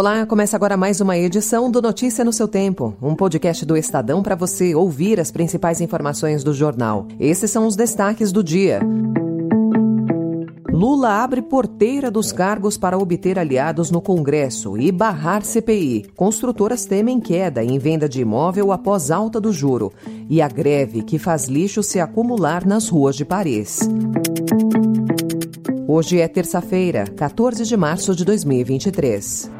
Olá, começa agora mais uma edição do Notícia no seu Tempo, um podcast do Estadão para você ouvir as principais informações do jornal. Esses são os destaques do dia. Lula abre porteira dos cargos para obter aliados no Congresso e barrar CPI. Construtoras temem queda em venda de imóvel após alta do juro. E a greve que faz lixo se acumular nas ruas de Paris. Hoje é terça-feira, 14 de março de 2023.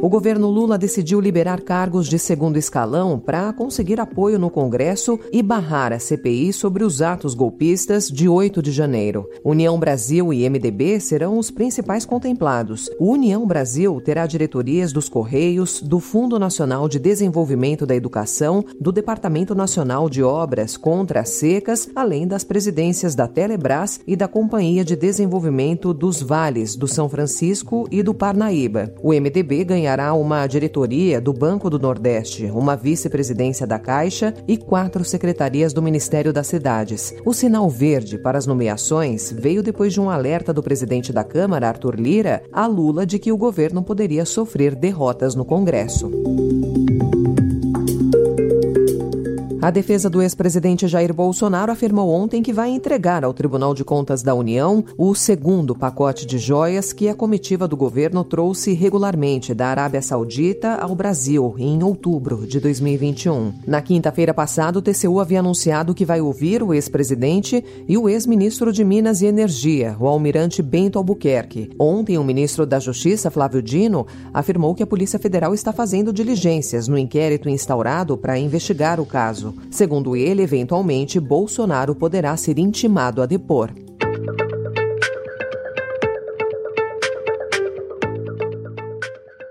O governo Lula decidiu liberar cargos de segundo escalão para conseguir apoio no Congresso e barrar a CPI sobre os atos golpistas de 8 de janeiro. União Brasil e MDB serão os principais contemplados. O União Brasil terá diretorias dos Correios, do Fundo Nacional de Desenvolvimento da Educação, do Departamento Nacional de Obras contra as Secas, além das presidências da Telebrás e da Companhia de Desenvolvimento dos Vales do São Francisco e do Parnaíba. O MDB ganha uma diretoria do Banco do Nordeste, uma vice-presidência da Caixa e quatro secretarias do Ministério das Cidades. O sinal verde para as nomeações veio depois de um alerta do presidente da Câmara, Arthur Lira, a Lula de que o governo poderia sofrer derrotas no Congresso. A defesa do ex-presidente Jair Bolsonaro afirmou ontem que vai entregar ao Tribunal de Contas da União o segundo pacote de joias que a comitiva do governo trouxe regularmente da Arábia Saudita ao Brasil em outubro de 2021. Na quinta-feira passada, o TCU havia anunciado que vai ouvir o ex-presidente e o ex-ministro de Minas e Energia, o almirante Bento Albuquerque. Ontem, o ministro da Justiça, Flávio Dino, afirmou que a Polícia Federal está fazendo diligências no inquérito instaurado para investigar o caso. Segundo ele, eventualmente, Bolsonaro poderá ser intimado a depor.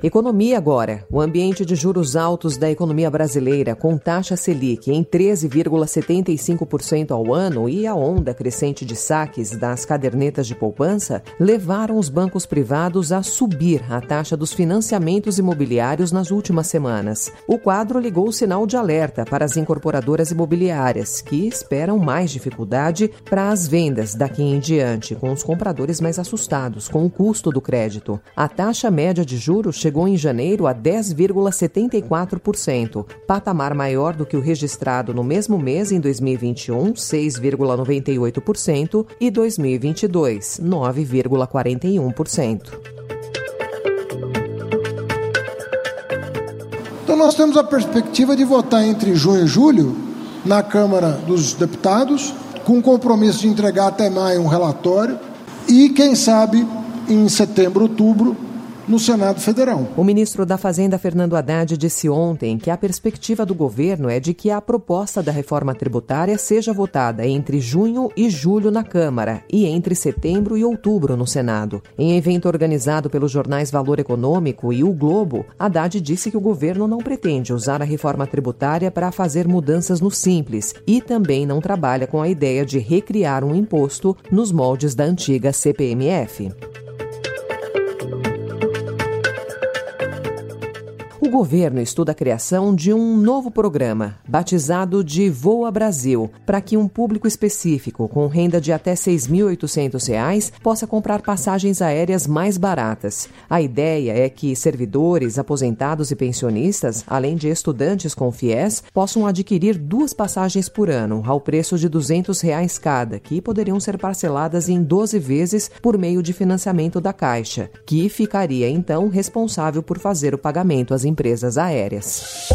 Economia agora. O ambiente de juros altos da economia brasileira, com taxa Selic em 13,75% ao ano e a onda crescente de saques das cadernetas de poupança, levaram os bancos privados a subir a taxa dos financiamentos imobiliários nas últimas semanas. O quadro ligou o sinal de alerta para as incorporadoras imobiliárias, que esperam mais dificuldade para as vendas daqui em diante, com os compradores mais assustados com o custo do crédito. A taxa média de juros chegou em janeiro a 10,74%, patamar maior do que o registrado no mesmo mês em 2021, 6,98%, e 2022, 9,41%. Então, nós temos a perspectiva de votar entre junho e julho na Câmara dos Deputados, com o compromisso de entregar até maio um relatório e, quem sabe, em setembro, outubro, no Senado Federal. O ministro da Fazenda, Fernando Haddad, disse ontem que a perspectiva do governo é de que a proposta da reforma tributária seja votada entre junho e julho na Câmara e entre setembro e outubro no Senado. Em evento organizado pelos jornais Valor Econômico e O Globo, Haddad disse que o governo não pretende usar a reforma tributária para fazer mudanças no Simples e também não trabalha com a ideia de recriar um imposto nos moldes da antiga CPMF. O governo estuda a criação de um novo programa, batizado de Voa Brasil, para que um público específico com renda de até R$ 6.800 possa comprar passagens aéreas mais baratas. A ideia é que servidores, aposentados e pensionistas, além de estudantes com FIES, possam adquirir duas passagens por ano, ao preço de 200 reais cada, que poderiam ser parceladas em 12 vezes por meio de financiamento da Caixa, que ficaria então responsável por fazer o pagamento às empresas empresas aéreas.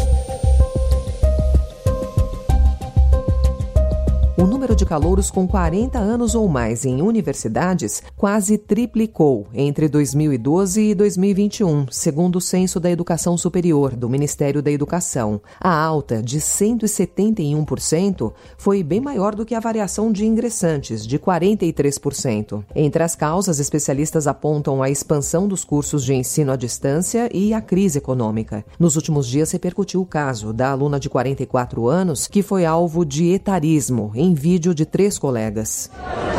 Número de calouros com 40 anos ou mais em universidades quase triplicou entre 2012 e 2021, segundo o Censo da Educação Superior do Ministério da Educação. A alta de 171% foi bem maior do que a variação de ingressantes, de 43%. Entre as causas, especialistas apontam a expansão dos cursos de ensino à distância e a crise econômica. Nos últimos dias repercutiu o caso da aluna de 44 anos que foi alvo de etarismo em vídeo de três colegas.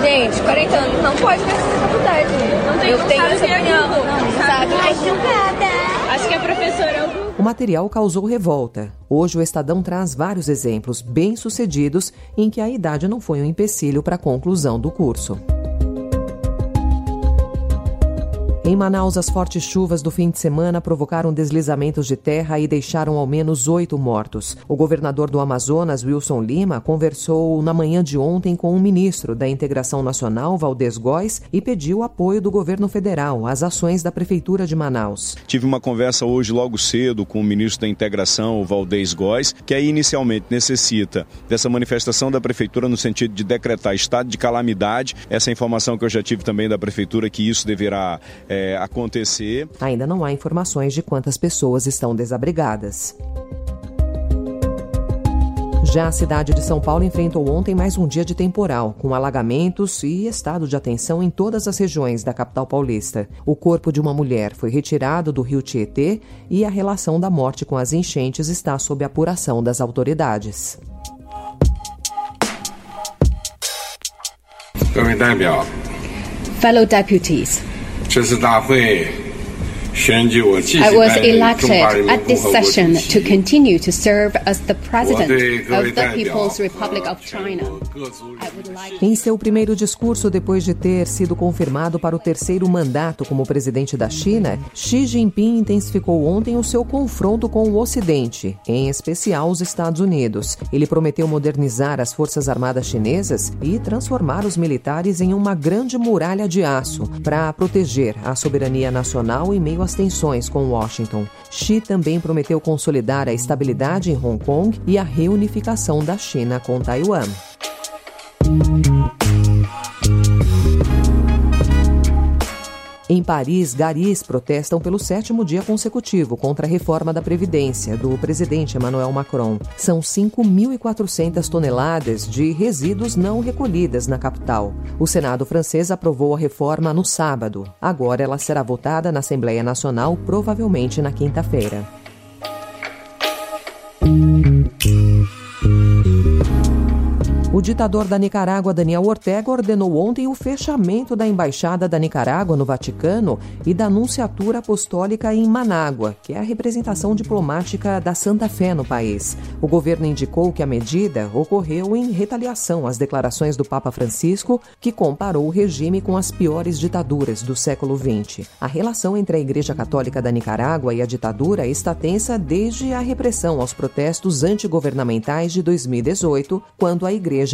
Gente, 40 anos não pode ver essa faculdade. Não tem Eu tenho essa opinião, não, sabe? Ai, Acho que a professora é o material causou revolta. Hoje o Estadão traz vários exemplos bem-sucedidos em que a idade não foi um empecilho para a conclusão do curso. Em Manaus, as fortes chuvas do fim de semana provocaram deslizamentos de terra e deixaram ao menos oito mortos. O governador do Amazonas, Wilson Lima, conversou na manhã de ontem com o ministro da Integração Nacional, Valdez Góes, e pediu apoio do governo federal às ações da Prefeitura de Manaus. Tive uma conversa hoje logo cedo com o ministro da Integração, o Valdez Góes, que aí inicialmente necessita dessa manifestação da Prefeitura no sentido de decretar estado de calamidade. Essa informação que eu já tive também da Prefeitura, que isso deverá é, é, acontecer. Ainda não há informações de quantas pessoas estão desabrigadas. Já a cidade de São Paulo enfrentou ontem mais um dia de temporal, com alagamentos e estado de atenção em todas as regiões da capital paulista. O corpo de uma mulher foi retirado do rio Tietê e a relação da morte com as enchentes está sob apuração das autoridades. Go deputies. 这次大会 I was elected at this session to continue to serve as the president of the People's Republic of China. Em seu primeiro discurso depois de ter sido confirmado para o terceiro mandato como presidente da China, Xi Jinping intensificou ontem o seu confronto com o Ocidente, em especial os Estados Unidos. Ele prometeu modernizar as forças armadas chinesas e transformar os militares em uma grande muralha de aço para proteger a soberania nacional em meio as tensões com Washington. Xi também prometeu consolidar a estabilidade em Hong Kong e a reunificação da China com Taiwan. Em Paris, garis protestam pelo sétimo dia consecutivo contra a reforma da Previdência do presidente Emmanuel Macron. São 5.400 toneladas de resíduos não recolhidas na capital. O Senado francês aprovou a reforma no sábado. Agora ela será votada na Assembleia Nacional, provavelmente na quinta-feira. Ditador da Nicarágua, Daniel Ortega, ordenou ontem o fechamento da embaixada da Nicarágua no Vaticano e da Nunciatura Apostólica em Manágua, que é a representação diplomática da Santa Fé no país. O governo indicou que a medida ocorreu em retaliação às declarações do Papa Francisco, que comparou o regime com as piores ditaduras do século XX. A relação entre a Igreja Católica da Nicarágua e a ditadura está tensa desde a repressão aos protestos antigovernamentais de 2018, quando a Igreja